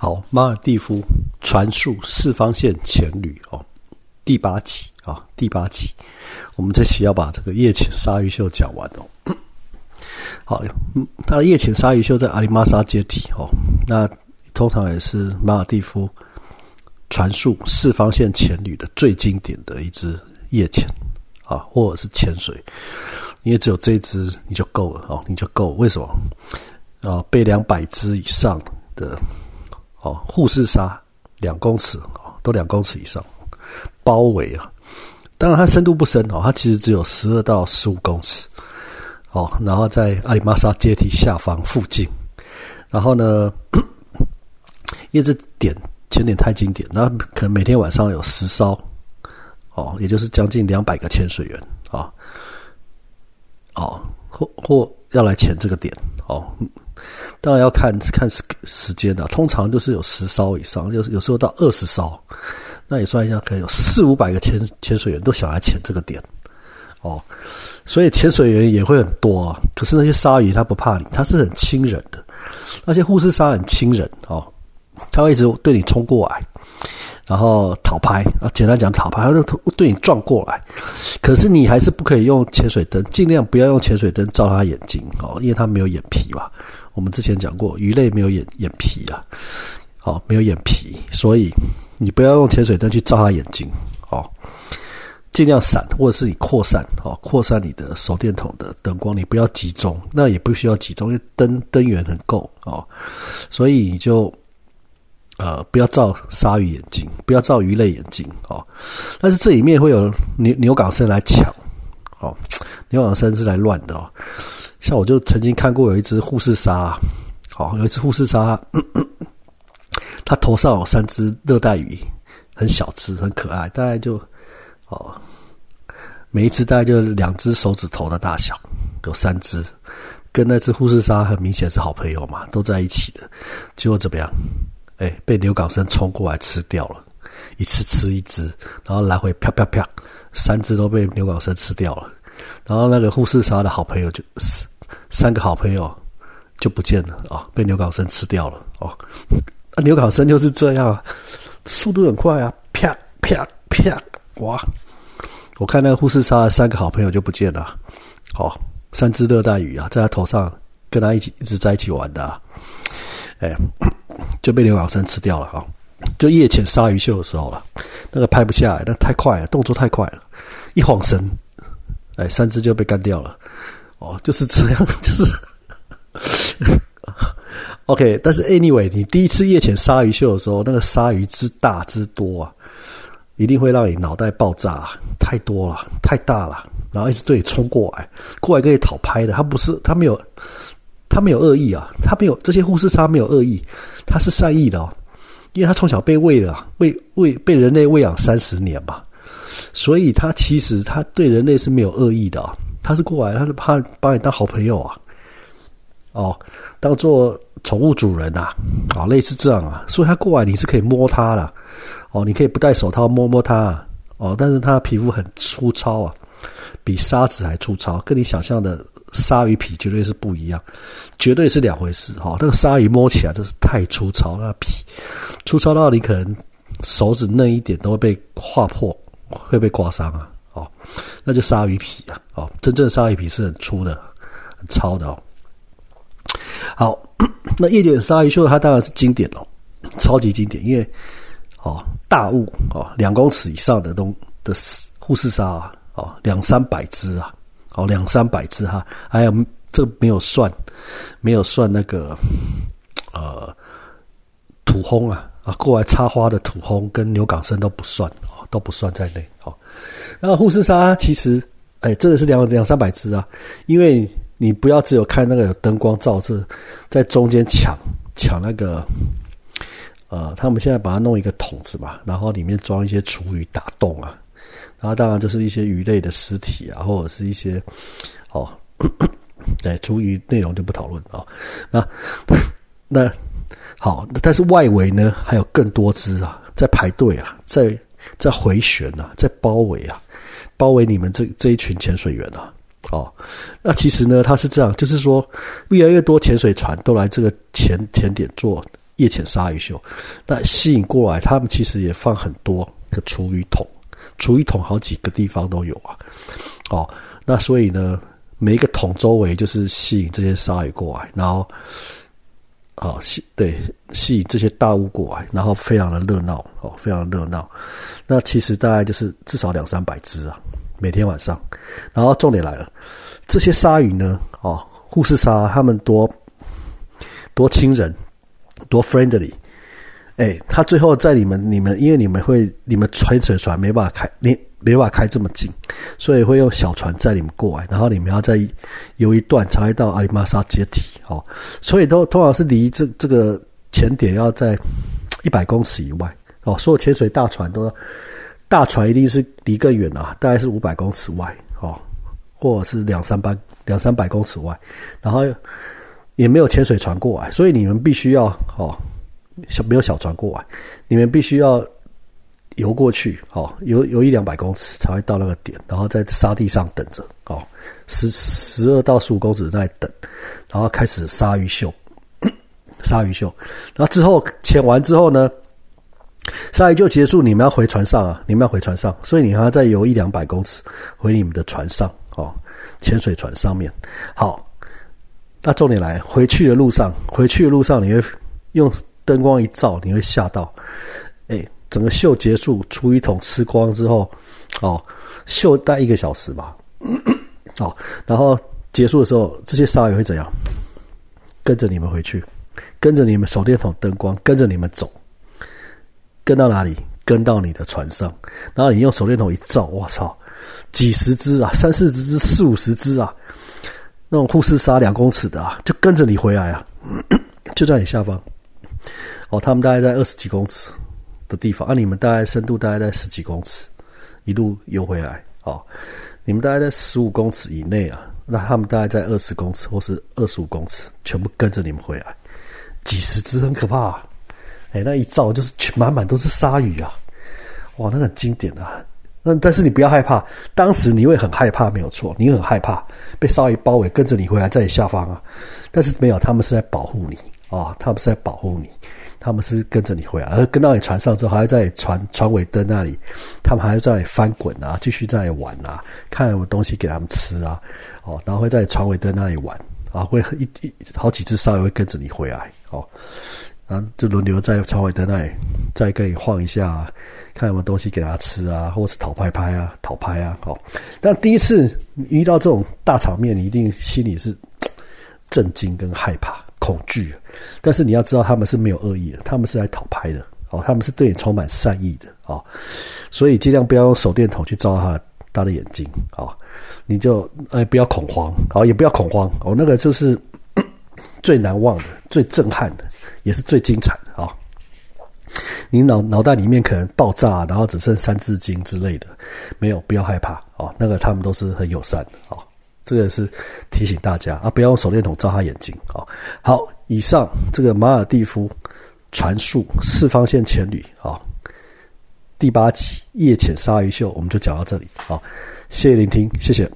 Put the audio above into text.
好，马尔蒂夫传述四方线潜旅哦，第八集啊，第八集，我们这期要把这个夜潜鲨鱼秀讲完哦。好，它的夜潜鲨鱼秀在阿里玛莎阶梯哦，那通常也是马尔蒂夫传述四方线潜旅的最经典的一支夜潜啊，或者是潜水，因为只有这一支你就够了哦，你就够。为什么？啊，背两百只以上的。哦，护士鲨两公尺哦，都两公尺以上，包围啊。当然它深度不深哦，它其实只有十二到十五公尺哦。然后在阿里玛莎阶梯下方附近，然后呢，因为这点潜点太经典，那可能每天晚上有十艘哦，也就是将近两百个潜水员啊，哦，或或要来潜这个点哦。当然要看看时时间啊，通常都是有十艘以上，有有时候到二十艘，那也算一下，可能有四五百个潜潜水员都想来潜这个点，哦，所以潜水员也会很多啊。可是那些鲨鱼它不怕你，它是很亲人的，那些护士鲨很亲人哦，它会一直对你冲过来。然后讨拍啊，简单讲讨拍，它就对你撞过来，可是你还是不可以用潜水灯，尽量不要用潜水灯照它眼睛哦，因为它没有眼皮嘛。我们之前讲过，鱼类没有眼眼皮啊，哦，没有眼皮，所以你不要用潜水灯去照它眼睛哦，尽量闪，或者是你扩散哦，扩散你的手电筒的灯光，你不要集中，那也不需要集中，因为灯灯源很够哦，所以你就。呃，不要照鲨鱼眼睛，不要照鱼类眼睛哦。但是这里面会有牛牛港生来抢哦，牛港生是来乱的哦。像我就曾经看过有一只护士鲨，哦，有一只护士鲨，它头上有三只热带鱼，很小只，很可爱，大概就哦，每一只大概就两只手指头的大小，有三只，跟那只护士鲨很明显是好朋友嘛，都在一起的，结果怎么样？哎，被牛港生冲过来吃掉了，一次吃一只，然后来回啪啪啪，三只都被牛港生吃掉了。然后那个护士鲨的好朋友就 三个好朋友就不见了啊，被牛港生吃掉了哦。啊，牛港生就是这样，速度很快啊，啪啪啪，哇！我看那个护士鲨的三个好朋友就不见了，哦，三只热带鱼啊，在他头上跟他一起一直在一起玩的啊，哎。就被刘老生吃掉了哈，就夜潜鲨鱼秀的时候了，那个拍不下来，那太快了，动作太快了，一晃神，哎，三只就被干掉了，哦，就是这样，就是，OK，但是 anyway，你第一次夜潜鲨鱼秀的时候，那个鲨鱼之大之多啊，一定会让你脑袋爆炸，太多了，太大了，然后一直对你冲过来，过来跟你讨拍的，他不是，他没有。他没有恶意啊，他没有这些护士鲨没有恶意，他是善意的哦，因为他从小被喂了，喂喂被人类喂养三十年嘛，所以他其实他对人类是没有恶意的，他是过来，他是怕把你当好朋友啊，哦，当做宠物主人呐，啊，类似这样啊，所以他过来你是可以摸他的，哦，你可以不戴手套摸摸他，哦，但是他皮肤很粗糙啊，比沙子还粗糙，跟你想象的。鲨鱼皮绝对是不一样，绝对是两回事哈。那个鲨鱼摸起来真是太粗糙，那皮粗糙到你可能手指嫩一点都会被划破，会被刮伤啊。哦，那就鲨鱼皮啊。哦，真正的鲨鱼皮是很粗的、很糙的哦。好，那夜景鲨鱼秀它当然是经典哦，超级经典，因为哦大物哦两公尺以上的东的护士鲨啊，哦两三百只啊。哦，两三百只哈，还有这没有算，没有算那个呃土轰啊啊，过来插花的土轰跟牛港生都不算哦，都不算在内。然后护士鲨其实哎，真的是两两三百只啊，因为你不要只有看那个灯光照着，在中间抢抢那个呃，他们现在把它弄一个桶子嘛，然后里面装一些厨余打洞啊。然后当然就是一些鱼类的尸体啊，或者是一些哦，对，厨余内容就不讨论啊。那 那好，但是外围呢还有更多只啊，在排队啊，在在回旋啊，在包围啊，包围你们这这一群潜水员啊。哦，那其实呢，它是这样，就是说越来越多潜水船都来这个潜潜点做夜潜鲨鱼秀，那吸引过来，他们其实也放很多个厨余桶，厨余桶好几个地方都有啊。哦，那所以呢，每一个桶周围就是吸引这些鲨鱼过来，然后，哦吸对吸引这些大物过来，然后非常的热闹哦，非常热闹。那其实大概就是至少两三百只啊，每天晚上。然后重点来了，这些鲨鱼呢，哦，护士鲨他们多多亲人。多 friendly，哎，他最后在你们、你们，因为你们会、你们潜水船没办法开，你没办法开这么近，所以会用小船载你们过来，然后你们要再游一段才会到阿里玛莎阶梯，哦，所以都通常是离这这个潜点要在一百公尺以外，哦，所有潜水大船都大船一定是离更远啊，大概是五百公尺外，哦，或者是两三百两三百公尺外，然后。也没有潜水船过来，所以你们必须要哦，小没有小船过来，你们必须要游过去哦，游游一两百公尺才会到那个点，然后在沙地上等着哦，十十二到十五公尺在等，然后开始鲨鱼秀，鲨鱼秀，然后之后潜完之后呢，鲨鱼就结束，你们要回船上啊，你们要回船上，所以你还要再游一两百公尺回你们的船上哦，潜水船上面好。那重点来，回去的路上，回去的路上，你会用灯光一照，你会吓到。哎，整个秀结束，出一桶吃光之后，哦，秀待一个小时吧。哦，然后结束的时候，这些鲨鱼会怎样？跟着你们回去，跟着你们手电筒灯光，跟着你们走，跟到哪里？跟到你的船上。然后你用手电筒一照，我操，几十只啊，三四只，四五十只啊。那种护士鲨两公尺的啊，就跟着你回来啊，就在你下方。哦，他们大概在二十几公尺的地方，啊，你们大概深度大概在十几公尺，一路游回来。哦，你们大概在十五公尺以内啊，那他们大概在二十公尺或是二十五公尺，全部跟着你们回来，几十只很可怕。哎，那一照就是满满都是鲨鱼啊，哇，那很经典啊。那但是你不要害怕，当时你会很害怕，没有错，你很害怕被鲨鱼包围，跟着你回来在你下方啊。但是没有，他们是在保护你啊，他们是在保护你，他们是跟着你回来，而跟到你船上之后，还要在船船尾灯那里，他们还要在那里翻滚啊，继续在那里玩啊，看有什么东西给他们吃啊，哦，然后会在船尾灯那里玩啊，会一一好几只鲨鱼会跟着你回来哦。然后就轮流在船尾灯那里再跟你晃一下，看有没有东西给他吃啊，或是讨拍拍啊，讨拍啊，好。但第一次遇到这种大场面，你一定心里是 震惊、跟害怕、恐惧。但是你要知道，他们是没有恶意的，他们是来讨拍的，哦，他们是对你充满善意的，哦。所以尽量不要用手电筒去照他他的眼睛，哦，你就哎不要恐慌，哦，也不要恐慌，哦，那个就是 最难忘的、最震撼的。也是最精彩的啊！你脑脑袋里面可能爆炸，然后只剩三字经之类的，没有，不要害怕哦。那个他们都是很友善的哦。这个是提醒大家啊，不要用手电筒照他眼睛啊。好，以上这个马尔蒂夫传述四方线前旅啊，第八集夜潜鲨鱼秀，我们就讲到这里啊。谢谢聆听，谢谢。